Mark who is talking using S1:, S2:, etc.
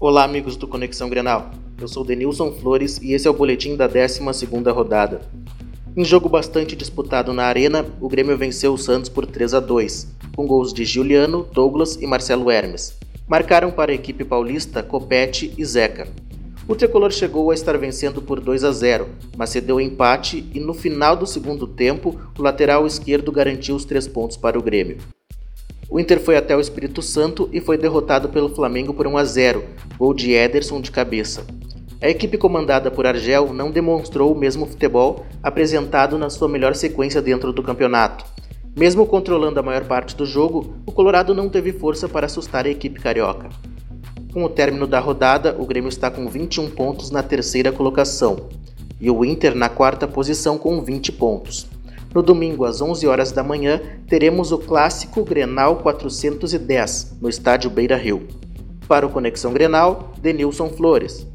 S1: Olá, amigos do Conexão Grenal. Eu sou Denilson Flores e esse é o boletim da 12ª rodada. Em jogo bastante disputado na Arena, o Grêmio venceu o Santos por 3 a 2, com gols de Juliano, Douglas e Marcelo Hermes. Marcaram para a equipe paulista Copete e Zeca. O tricolor chegou a estar vencendo por 2 a 0, mas cedeu empate e no final do segundo tempo, o lateral esquerdo garantiu os três pontos para o Grêmio. O Inter foi até o Espírito Santo e foi derrotado pelo Flamengo por 1 a 0, gol de Ederson de cabeça. A equipe comandada por Argel não demonstrou o mesmo futebol apresentado na sua melhor sequência dentro do campeonato. Mesmo controlando a maior parte do jogo, o Colorado não teve força para assustar a equipe carioca. Com o término da rodada, o Grêmio está com 21 pontos na terceira colocação e o Inter na quarta posição com 20 pontos. No domingo, às 11 horas da manhã, teremos o clássico Grenal 410, no estádio Beira Rio. Para o Conexão Grenal, Denilson Flores.